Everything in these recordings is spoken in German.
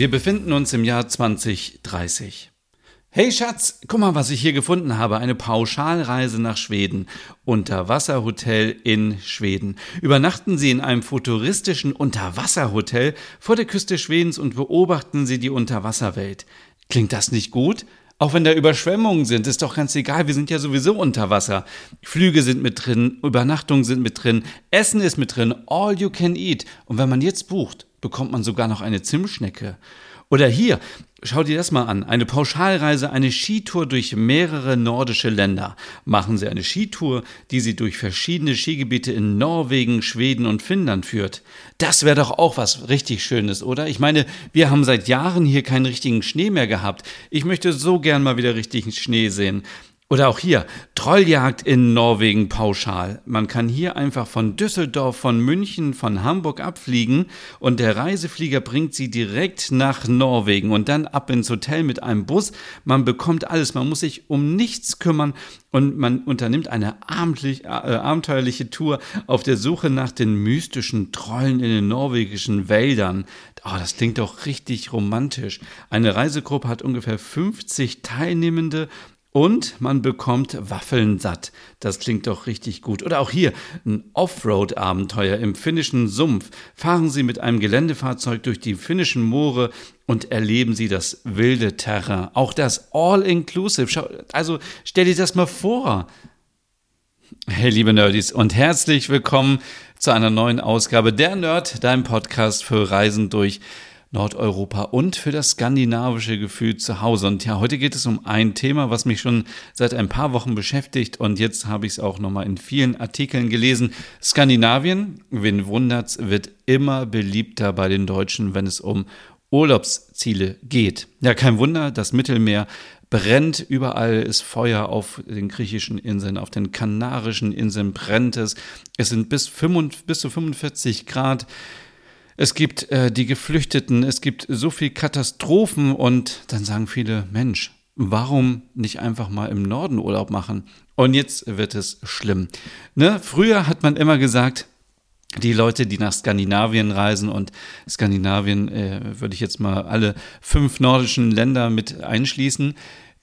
Wir befinden uns im Jahr 2030. Hey Schatz, guck mal, was ich hier gefunden habe. Eine Pauschalreise nach Schweden. Unterwasserhotel in Schweden. Übernachten Sie in einem futuristischen Unterwasserhotel vor der Küste Schwedens und beobachten Sie die Unterwasserwelt. Klingt das nicht gut? Auch wenn da Überschwemmungen sind, ist doch ganz egal, wir sind ja sowieso unter Wasser. Flüge sind mit drin, Übernachtungen sind mit drin, Essen ist mit drin, all you can eat. Und wenn man jetzt bucht, bekommt man sogar noch eine Zimtschnecke. Oder hier, schau dir das mal an. Eine Pauschalreise, eine Skitour durch mehrere nordische Länder. Machen Sie eine Skitour, die Sie durch verschiedene Skigebiete in Norwegen, Schweden und Finnland führt. Das wäre doch auch was richtig Schönes, oder? Ich meine, wir haben seit Jahren hier keinen richtigen Schnee mehr gehabt. Ich möchte so gern mal wieder richtigen Schnee sehen. Oder auch hier, Trolljagd in Norwegen pauschal. Man kann hier einfach von Düsseldorf, von München, von Hamburg abfliegen und der Reiseflieger bringt sie direkt nach Norwegen und dann ab ins Hotel mit einem Bus. Man bekommt alles, man muss sich um nichts kümmern und man unternimmt eine äh, abenteuerliche Tour auf der Suche nach den mystischen Trollen in den norwegischen Wäldern. Oh, das klingt doch richtig romantisch. Eine Reisegruppe hat ungefähr 50 Teilnehmende und man bekommt Waffeln satt. Das klingt doch richtig gut. Oder auch hier ein Offroad-Abenteuer im finnischen Sumpf. Fahren Sie mit einem Geländefahrzeug durch die finnischen Moore und erleben Sie das wilde Terrain. Auch das All-Inclusive. Also stell dir das mal vor. Hey, liebe Nerdies, und herzlich willkommen zu einer neuen Ausgabe der Nerd, deinem Podcast für Reisen durch Nordeuropa und für das skandinavische Gefühl zu Hause. Und ja, heute geht es um ein Thema, was mich schon seit ein paar Wochen beschäftigt und jetzt habe ich es auch nochmal in vielen Artikeln gelesen. Skandinavien, wen wundert's, wird immer beliebter bei den Deutschen, wenn es um Urlaubsziele geht. Ja, kein Wunder, das Mittelmeer brennt, überall ist Feuer auf den griechischen Inseln, auf den kanarischen Inseln brennt es. Es sind bis, 5, bis zu 45 Grad. Es gibt äh, die Geflüchteten, es gibt so viel Katastrophen und dann sagen viele, Mensch, warum nicht einfach mal im Norden Urlaub machen? Und jetzt wird es schlimm. Ne? Früher hat man immer gesagt, die Leute, die nach Skandinavien reisen und Skandinavien äh, würde ich jetzt mal alle fünf nordischen Länder mit einschließen,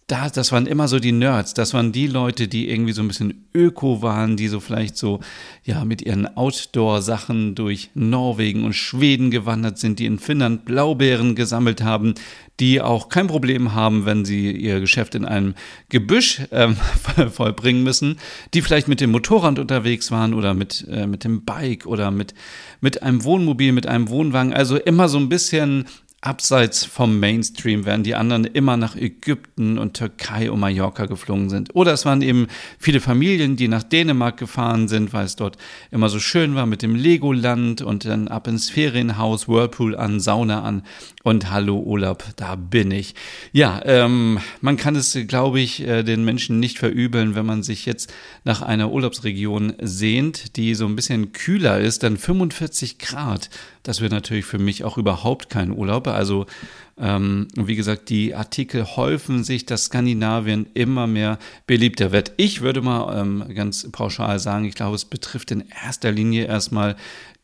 da, das waren immer so die Nerds, das waren die Leute, die irgendwie so ein bisschen öko waren, die so vielleicht so, ja, mit ihren Outdoor-Sachen durch Norwegen und Schweden gewandert sind, die in Finnland Blaubeeren gesammelt haben, die auch kein Problem haben, wenn sie ihr Geschäft in einem Gebüsch äh, vollbringen müssen, die vielleicht mit dem Motorrad unterwegs waren oder mit, äh, mit dem Bike oder mit, mit einem Wohnmobil, mit einem Wohnwagen, also immer so ein bisschen abseits vom Mainstream, während die anderen immer nach Ägypten und Türkei und Mallorca geflogen sind. Oder es waren eben viele Familien, die nach Dänemark gefahren sind, weil es dort immer so schön war mit dem Legoland und dann ab ins Ferienhaus, Whirlpool an, Sauna an und Hallo Urlaub, da bin ich. Ja, ähm, man kann es, glaube ich, äh, den Menschen nicht verübeln, wenn man sich jetzt nach einer Urlaubsregion sehnt, die so ein bisschen kühler ist, dann 45 Grad. Das wird natürlich für mich auch überhaupt kein Urlaub. Also ähm, wie gesagt, die Artikel häufen sich, dass Skandinavien immer mehr beliebter wird. Ich würde mal ähm, ganz pauschal sagen, ich glaube, es betrifft in erster Linie erstmal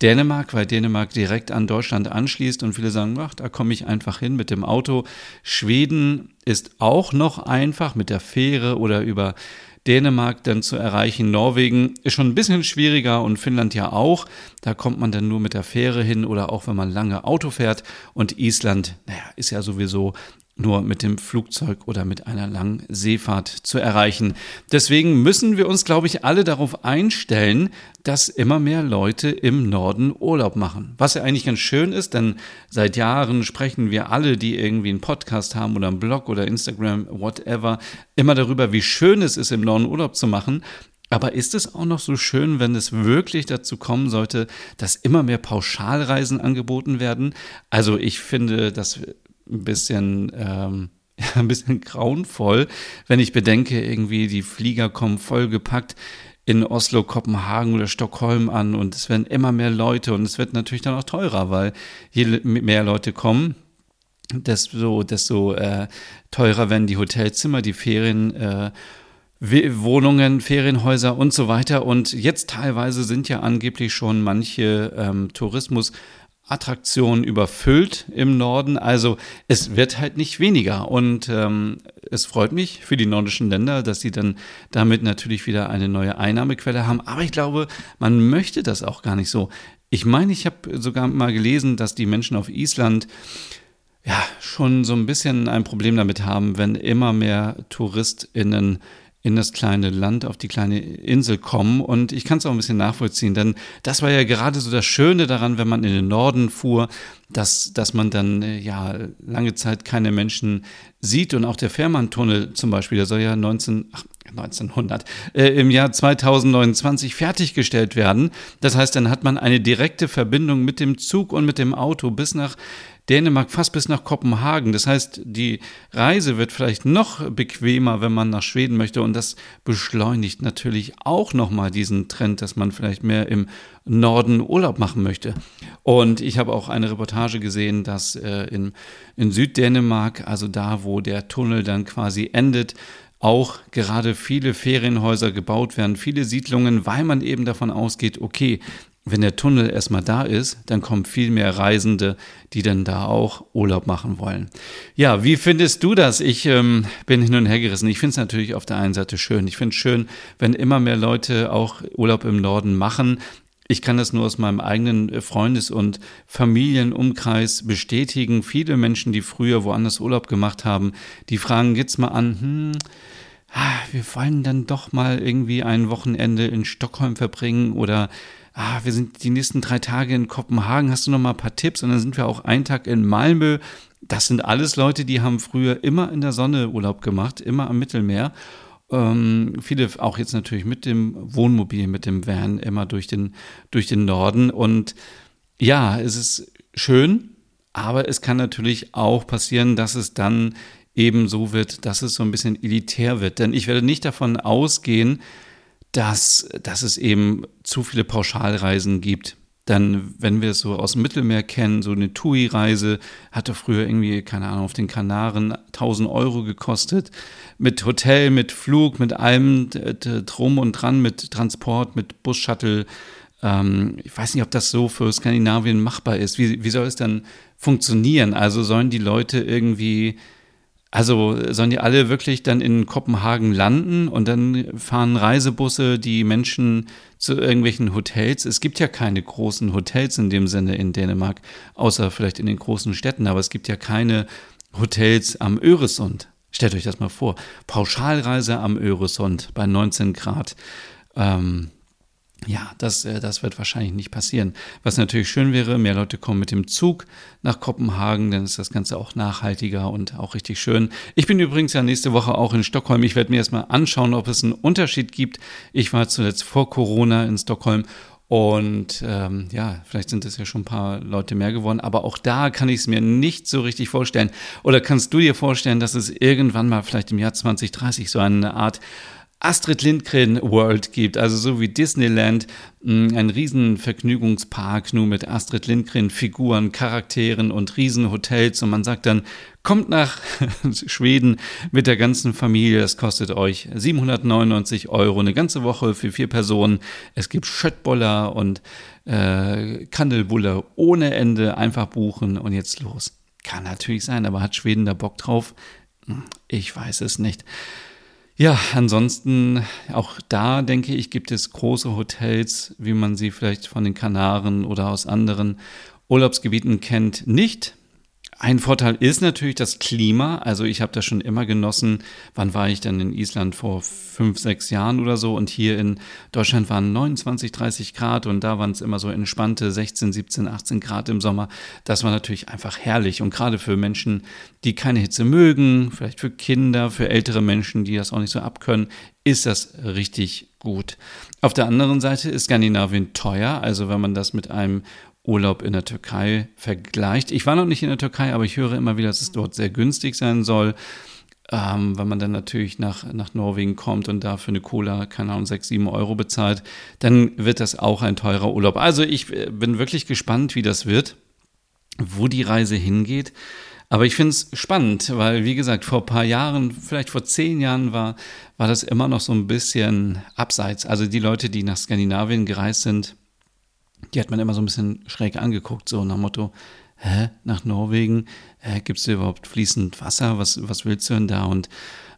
Dänemark, weil Dänemark direkt an Deutschland anschließt und viele sagen, ach, da komme ich einfach hin mit dem Auto. Schweden ist auch noch einfach mit der Fähre oder über Dänemark dann zu erreichen. Norwegen ist schon ein bisschen schwieriger und Finnland ja auch. Da kommt man dann nur mit der Fähre hin oder auch wenn man lange Auto fährt. Und Island, naja, ist ja sowieso nur mit dem Flugzeug oder mit einer langen Seefahrt zu erreichen. Deswegen müssen wir uns, glaube ich, alle darauf einstellen, dass immer mehr Leute im Norden Urlaub machen. Was ja eigentlich ganz schön ist, denn seit Jahren sprechen wir alle, die irgendwie einen Podcast haben oder einen Blog oder Instagram, whatever, immer darüber, wie schön es ist, im Norden Urlaub zu machen. Aber ist es auch noch so schön, wenn es wirklich dazu kommen sollte, dass immer mehr Pauschalreisen angeboten werden? Also ich finde, dass ein bisschen, ähm, ein bisschen grauenvoll, wenn ich bedenke, irgendwie die Flieger kommen vollgepackt in Oslo, Kopenhagen oder Stockholm an und es werden immer mehr Leute und es wird natürlich dann auch teurer, weil je mehr Leute kommen, desto, desto äh, teurer werden die Hotelzimmer, die Ferien. Äh, Wohnungen, Ferienhäuser und so weiter. Und jetzt teilweise sind ja angeblich schon manche ähm, Tourismusattraktionen überfüllt im Norden. Also es wird halt nicht weniger. Und ähm, es freut mich für die nordischen Länder, dass sie dann damit natürlich wieder eine neue Einnahmequelle haben. Aber ich glaube, man möchte das auch gar nicht so. Ich meine, ich habe sogar mal gelesen, dass die Menschen auf Island ja schon so ein bisschen ein Problem damit haben, wenn immer mehr TouristInnen in das kleine Land, auf die kleine Insel kommen. Und ich kann es auch ein bisschen nachvollziehen, denn das war ja gerade so das Schöne daran, wenn man in den Norden fuhr, dass, dass man dann äh, ja lange Zeit keine Menschen sieht. Und auch der Fährmann-Tunnel zum Beispiel, der soll ja 19, ach, 1900, äh, im Jahr 2029 fertiggestellt werden. Das heißt, dann hat man eine direkte Verbindung mit dem Zug und mit dem Auto bis nach Dänemark fast bis nach Kopenhagen. Das heißt, die Reise wird vielleicht noch bequemer, wenn man nach Schweden möchte. Und das beschleunigt natürlich auch nochmal diesen Trend, dass man vielleicht mehr im Norden Urlaub machen möchte. Und ich habe auch eine Reportage gesehen, dass äh, in, in Süddänemark, also da, wo der Tunnel dann quasi endet, auch gerade viele Ferienhäuser gebaut werden, viele Siedlungen, weil man eben davon ausgeht, okay, wenn der Tunnel erstmal da ist, dann kommen viel mehr Reisende, die dann da auch Urlaub machen wollen. Ja, wie findest du das? Ich ähm, bin hin und her gerissen. Ich finde es natürlich auf der einen Seite schön. Ich finde es schön, wenn immer mehr Leute auch Urlaub im Norden machen. Ich kann das nur aus meinem eigenen Freundes- und Familienumkreis bestätigen. Viele Menschen, die früher woanders Urlaub gemacht haben, die fragen jetzt mal an, hm, ah, wir wollen dann doch mal irgendwie ein Wochenende in Stockholm verbringen oder ah, wir sind die nächsten drei Tage in Kopenhagen, hast du noch mal ein paar Tipps? Und dann sind wir auch einen Tag in Malmö. Das sind alles Leute, die haben früher immer in der Sonne Urlaub gemacht, immer am Mittelmeer. Ähm, viele auch jetzt natürlich mit dem Wohnmobil, mit dem Van immer durch den, durch den Norden. Und ja, es ist schön, aber es kann natürlich auch passieren, dass es dann eben so wird, dass es so ein bisschen elitär wird. Denn ich werde nicht davon ausgehen, dass, dass es eben zu viele Pauschalreisen gibt. Dann, wenn wir es so aus dem Mittelmeer kennen, so eine TUI-Reise hatte früher irgendwie, keine Ahnung, auf den Kanaren 1000 Euro gekostet. Mit Hotel, mit Flug, mit allem drum und dran, mit Transport, mit Bus-Shuttle. Ähm, ich weiß nicht, ob das so für Skandinavien machbar ist. Wie, wie soll es dann funktionieren? Also sollen die Leute irgendwie also sollen die alle wirklich dann in Kopenhagen landen und dann fahren Reisebusse die Menschen zu irgendwelchen Hotels? Es gibt ja keine großen Hotels in dem Sinne in Dänemark, außer vielleicht in den großen Städten, aber es gibt ja keine Hotels am Öresund. Stellt euch das mal vor. Pauschalreise am Öresund bei 19 Grad. Ähm, ja, das, äh, das wird wahrscheinlich nicht passieren. Was natürlich schön wäre, mehr Leute kommen mit dem Zug nach Kopenhagen, dann ist das Ganze auch nachhaltiger und auch richtig schön. Ich bin übrigens ja nächste Woche auch in Stockholm. Ich werde mir erstmal anschauen, ob es einen Unterschied gibt. Ich war zuletzt vor Corona in Stockholm und ähm, ja, vielleicht sind es ja schon ein paar Leute mehr geworden, aber auch da kann ich es mir nicht so richtig vorstellen. Oder kannst du dir vorstellen, dass es irgendwann mal vielleicht im Jahr 2030 so eine Art Astrid Lindgren World gibt, also so wie Disneyland, mm, ein riesen Vergnügungspark nur mit Astrid Lindgren Figuren, Charakteren und Riesenhotels und man sagt dann, kommt nach Schweden mit der ganzen Familie, das kostet euch 799 Euro, eine ganze Woche für vier Personen. Es gibt Schöttboller und äh, Kandelbulle ohne Ende, einfach buchen und jetzt los. Kann natürlich sein, aber hat Schweden da Bock drauf? Hm, ich weiß es nicht. Ja, ansonsten auch da denke ich, gibt es große Hotels, wie man sie vielleicht von den Kanaren oder aus anderen Urlaubsgebieten kennt, nicht. Ein Vorteil ist natürlich das Klima. Also ich habe das schon immer genossen. Wann war ich denn in Island? Vor fünf, sechs Jahren oder so. Und hier in Deutschland waren 29, 30 Grad und da waren es immer so entspannte 16, 17, 18 Grad im Sommer. Das war natürlich einfach herrlich. Und gerade für Menschen, die keine Hitze mögen, vielleicht für Kinder, für ältere Menschen, die das auch nicht so abkönnen, ist das richtig gut. Auf der anderen Seite ist Skandinavien teuer. Also wenn man das mit einem Urlaub in der Türkei vergleicht. Ich war noch nicht in der Türkei, aber ich höre immer wieder, dass es dort sehr günstig sein soll. Ähm, wenn man dann natürlich nach, nach Norwegen kommt und da für eine Cola, keine Ahnung, 6, 7 Euro bezahlt, dann wird das auch ein teurer Urlaub. Also ich äh, bin wirklich gespannt, wie das wird, wo die Reise hingeht. Aber ich finde es spannend, weil, wie gesagt, vor ein paar Jahren, vielleicht vor zehn Jahren war, war das immer noch so ein bisschen abseits. Also die Leute, die nach Skandinavien gereist sind, die hat man immer so ein bisschen schräg angeguckt, so nach Motto, hä, nach Norwegen, äh, gibt es überhaupt fließend Wasser? Was, was willst du denn da? Und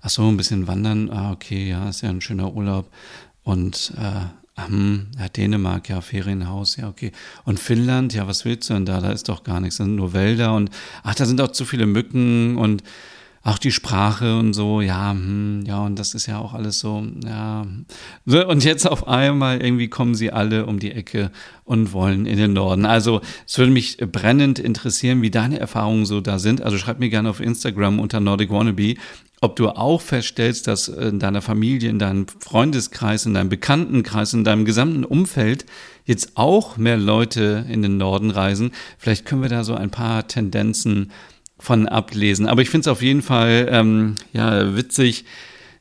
ach so, ein bisschen wandern, ah, okay, ja, ist ja ein schöner Urlaub. Und äh, hm, ja, Dänemark, ja, Ferienhaus, ja, okay. Und Finnland, ja, was willst du denn da? Da ist doch gar nichts, da sind nur Wälder und ach, da sind auch zu viele Mücken und auch die Sprache und so, ja, hm, ja, und das ist ja auch alles so, ja. Und jetzt auf einmal irgendwie kommen sie alle um die Ecke und wollen in den Norden. Also es würde mich brennend interessieren, wie deine Erfahrungen so da sind. Also schreib mir gerne auf Instagram unter Nordic Wannabe, ob du auch feststellst, dass in deiner Familie, in deinem Freundeskreis, in deinem Bekanntenkreis, in deinem gesamten Umfeld jetzt auch mehr Leute in den Norden reisen. Vielleicht können wir da so ein paar Tendenzen von ablesen. Aber ich finde es auf jeden Fall ähm, ja, witzig,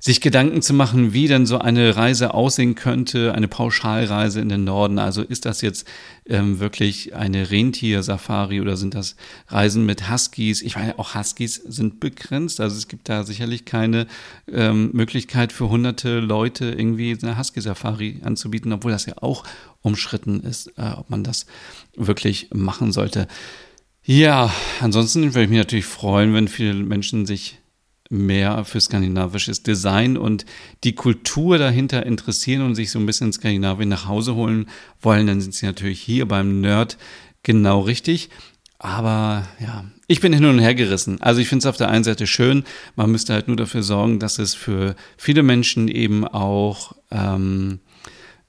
sich Gedanken zu machen, wie denn so eine Reise aussehen könnte, eine Pauschalreise in den Norden. Also ist das jetzt ähm, wirklich eine Rentier-Safari oder sind das Reisen mit Huskies? Ich meine, auch Huskies sind begrenzt. Also es gibt da sicherlich keine ähm, Möglichkeit für hunderte Leute irgendwie eine Husky-Safari anzubieten, obwohl das ja auch umschritten ist, äh, ob man das wirklich machen sollte. Ja, ansonsten würde ich mich natürlich freuen, wenn viele Menschen sich mehr für skandinavisches Design und die Kultur dahinter interessieren und sich so ein bisschen Skandinavien nach Hause holen wollen, dann sind sie natürlich hier beim Nerd genau richtig. Aber ja, ich bin hin und her gerissen. Also ich finde es auf der einen Seite schön, man müsste halt nur dafür sorgen, dass es für viele Menschen eben auch ähm,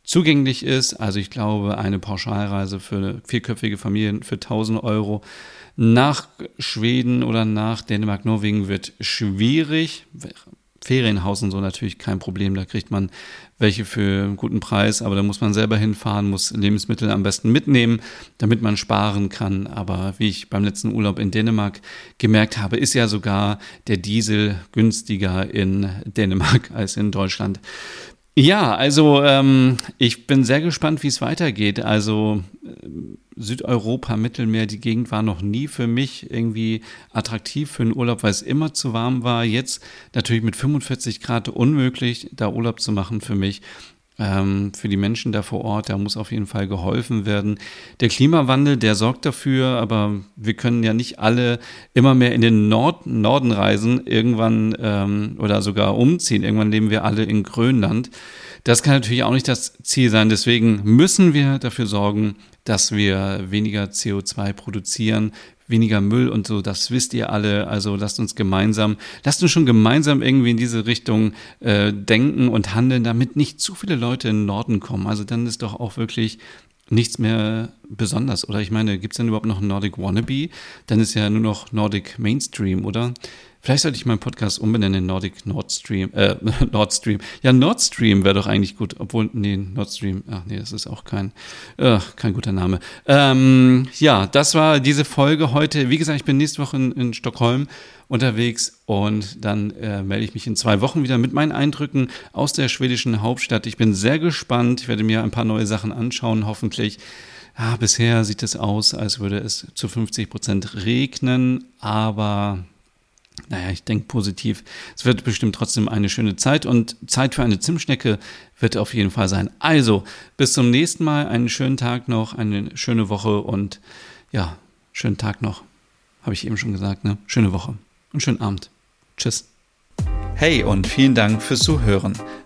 zugänglich ist. Also ich glaube, eine Pauschalreise für vierköpfige Familien für 1000 Euro nach Schweden oder nach Dänemark, Norwegen wird schwierig. Ferienhaus und so natürlich kein Problem. Da kriegt man welche für einen guten Preis, aber da muss man selber hinfahren, muss Lebensmittel am besten mitnehmen, damit man sparen kann. Aber wie ich beim letzten Urlaub in Dänemark gemerkt habe, ist ja sogar der Diesel günstiger in Dänemark als in Deutschland. Ja, also ähm, ich bin sehr gespannt, wie es weitergeht. Also äh, Südeuropa, Mittelmeer, die Gegend war noch nie für mich irgendwie attraktiv für einen Urlaub, weil es immer zu warm war. Jetzt natürlich mit 45 Grad unmöglich, da Urlaub zu machen für mich für die Menschen da vor Ort. Da muss auf jeden Fall geholfen werden. Der Klimawandel, der sorgt dafür, aber wir können ja nicht alle immer mehr in den Nord Norden reisen, irgendwann ähm, oder sogar umziehen. Irgendwann leben wir alle in Grönland. Das kann natürlich auch nicht das Ziel sein. Deswegen müssen wir dafür sorgen, dass wir weniger CO2 produzieren, weniger Müll und so, das wisst ihr alle. Also lasst uns gemeinsam, lasst uns schon gemeinsam irgendwie in diese Richtung äh, denken und handeln, damit nicht zu viele Leute in den Norden kommen. Also dann ist doch auch wirklich nichts mehr besonders. Oder ich meine, gibt es denn überhaupt noch Nordic Wannabe? Dann ist ja nur noch Nordic Mainstream, oder? Vielleicht sollte ich meinen Podcast umbenennen in Nordic Nord Stream. Äh, Nord Stream. Ja, Nord Stream wäre doch eigentlich gut. Obwohl, nee, Nord Stream. Ach nee, das ist auch kein, äh, kein guter Name. Ähm, ja, das war diese Folge heute. Wie gesagt, ich bin nächste Woche in, in Stockholm unterwegs und dann äh, melde ich mich in zwei Wochen wieder mit meinen Eindrücken aus der schwedischen Hauptstadt. Ich bin sehr gespannt. Ich werde mir ein paar neue Sachen anschauen, hoffentlich. Ja, bisher sieht es aus, als würde es zu 50 Prozent regnen, aber naja, ich denke positiv. Es wird bestimmt trotzdem eine schöne Zeit und Zeit für eine Zimtschnecke wird auf jeden Fall sein. Also, bis zum nächsten Mal. Einen schönen Tag noch, eine schöne Woche und ja, schönen Tag noch. Habe ich eben schon gesagt, ne? Schöne Woche und schönen Abend. Tschüss. Hey und vielen Dank fürs Zuhören.